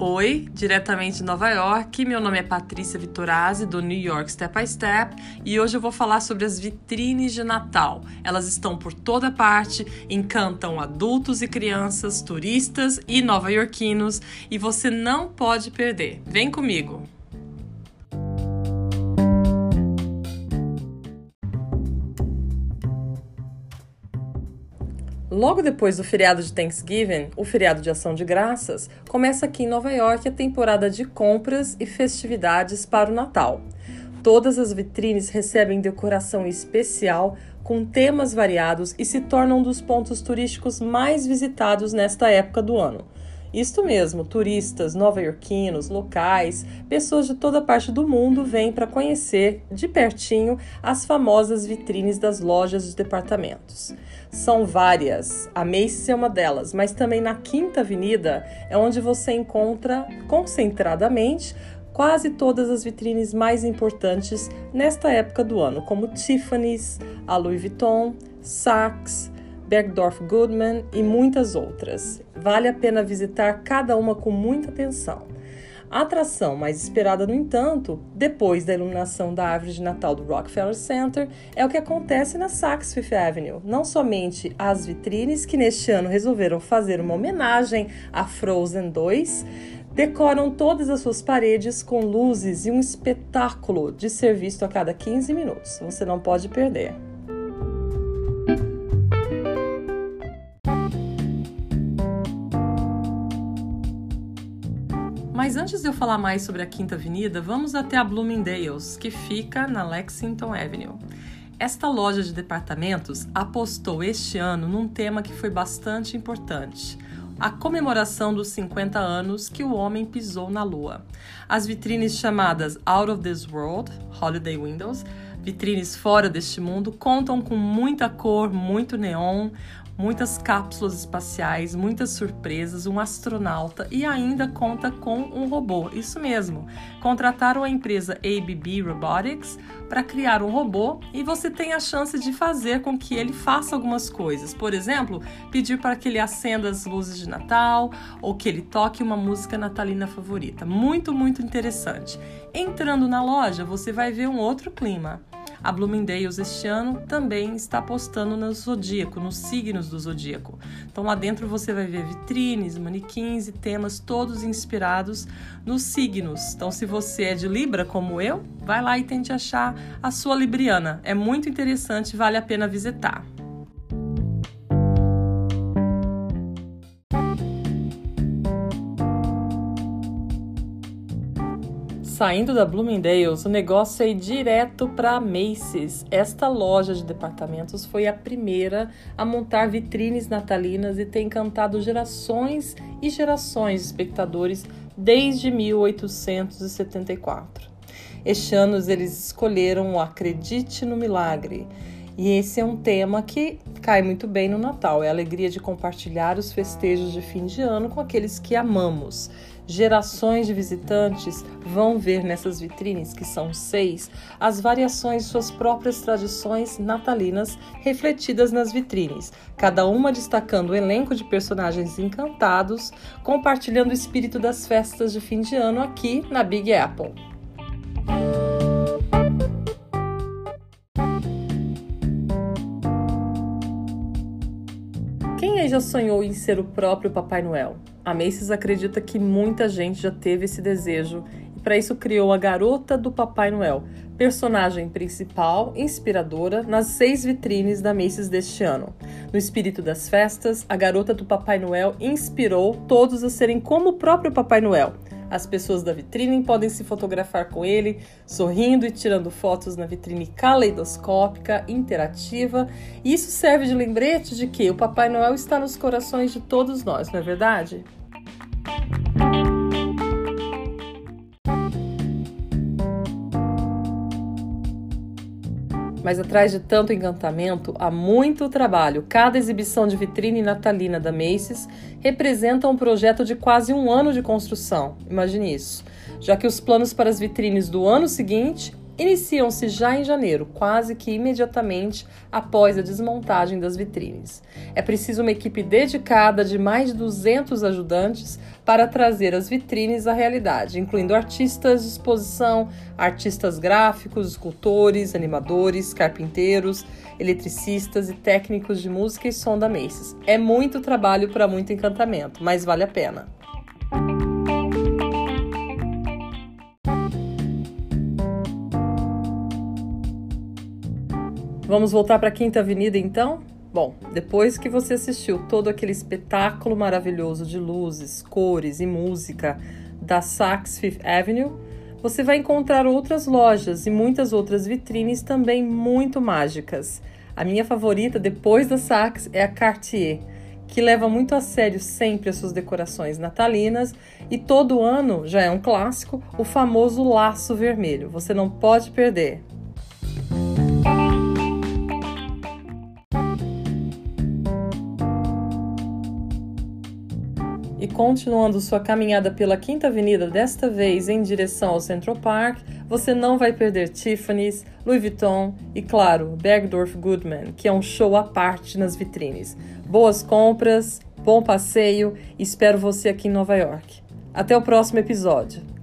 Oi, diretamente de Nova York. Meu nome é Patrícia Vitorazzi, do New York Step by Step, e hoje eu vou falar sobre as vitrines de Natal. Elas estão por toda parte, encantam adultos e crianças, turistas e nova-iorquinos, e você não pode perder. Vem comigo! Logo depois do feriado de Thanksgiving, o feriado de Ação de Graças, começa aqui em Nova York a temporada de compras e festividades para o Natal. Todas as vitrines recebem decoração especial com temas variados e se tornam um dos pontos turísticos mais visitados nesta época do ano. Isto mesmo, turistas, nova-iorquinos, locais, pessoas de toda parte do mundo vêm para conhecer de pertinho as famosas vitrines das lojas de departamentos. São várias, a Macy's é uma delas, mas também na Quinta Avenida é onde você encontra concentradamente quase todas as vitrines mais importantes nesta época do ano, como Tiffany's, a Louis Vuitton, Saks, Bergdorf Goodman e muitas outras. Vale a pena visitar cada uma com muita atenção. A atração mais esperada, no entanto, depois da iluminação da árvore de Natal do Rockefeller Center, é o que acontece na Saks Fifth Avenue. Não somente as vitrines, que neste ano resolveram fazer uma homenagem a Frozen 2, decoram todas as suas paredes com luzes e um espetáculo de ser visto a cada 15 minutos. Você não pode perder. Mas antes de eu falar mais sobre a Quinta Avenida, vamos até a Bloomingdale's, que fica na Lexington Avenue. Esta loja de departamentos apostou este ano num tema que foi bastante importante: a comemoração dos 50 anos que o homem pisou na Lua. As vitrines chamadas Out of This World, Holiday Windows, vitrines fora deste mundo, contam com muita cor, muito neon, muitas cápsulas espaciais, muitas surpresas, um astronauta e ainda conta com um robô. Isso mesmo. Contrataram a empresa ABB Robotics para criar um robô e você tem a chance de fazer com que ele faça algumas coisas. Por exemplo, pedir para que ele acenda as luzes de Natal ou que ele toque uma música natalina favorita. Muito, muito interessante. Entrando na loja, você vai ver um outro clima. A Bloomingdale's este ano também está apostando no zodíaco, nos signos do zodíaco. Então lá dentro você vai ver vitrines, manequins e temas todos inspirados nos signos. Então se você é de Libra como eu, vai lá e tente achar a sua libriana. É muito interessante, vale a pena visitar. Saindo da Bloomingdale's, o negócio é ir direto para Macy's. Esta loja de departamentos foi a primeira a montar vitrines natalinas e tem encantado gerações e gerações de espectadores desde 1874. Este ano eles escolheram o Acredite no Milagre. E esse é um tema que cai muito bem no Natal, é a alegria de compartilhar os festejos de fim de ano com aqueles que amamos. Gerações de visitantes vão ver nessas vitrines, que são seis, as variações de suas próprias tradições natalinas refletidas nas vitrines, cada uma destacando o elenco de personagens encantados, compartilhando o espírito das festas de fim de ano aqui na Big Apple. Quem aí já sonhou em ser o próprio Papai Noel? A Macy's acredita que muita gente já teve esse desejo e para isso criou a Garota do Papai Noel, personagem principal, inspiradora, nas seis vitrines da Macy's deste ano. No espírito das festas, a Garota do Papai Noel inspirou todos a serem como o próprio Papai Noel. As pessoas da vitrine podem se fotografar com ele, sorrindo e tirando fotos na vitrine caleidoscópica, interativa. E isso serve de lembrete de que o Papai Noel está nos corações de todos nós, não é verdade? Mas atrás de tanto encantamento há muito trabalho. Cada exibição de vitrine natalina da Macy's representa um projeto de quase um ano de construção. Imagine isso. Já que os planos para as vitrines do ano seguinte iniciam-se já em janeiro, quase que imediatamente após a desmontagem das vitrines. É preciso uma equipe dedicada de mais de 200 ajudantes para trazer as vitrines à realidade, incluindo artistas de exposição, artistas gráficos, escultores, animadores, carpinteiros, eletricistas e técnicos de música e som da Macy's. É muito trabalho para muito encantamento, mas vale a pena. Vamos voltar para a Quinta Avenida então? Bom, depois que você assistiu todo aquele espetáculo maravilhoso de luzes, cores e música da Saks Fifth Avenue, você vai encontrar outras lojas e muitas outras vitrines também muito mágicas. A minha favorita depois da Saks é a Cartier, que leva muito a sério sempre as suas decorações natalinas e todo ano, já é um clássico, o famoso laço vermelho. Você não pode perder. E continuando sua caminhada pela Quinta Avenida, desta vez em direção ao Central Park, você não vai perder Tiffany's, Louis Vuitton e, claro, Bergdorf Goodman, que é um show à parte nas vitrines. Boas compras, bom passeio e espero você aqui em Nova York. Até o próximo episódio.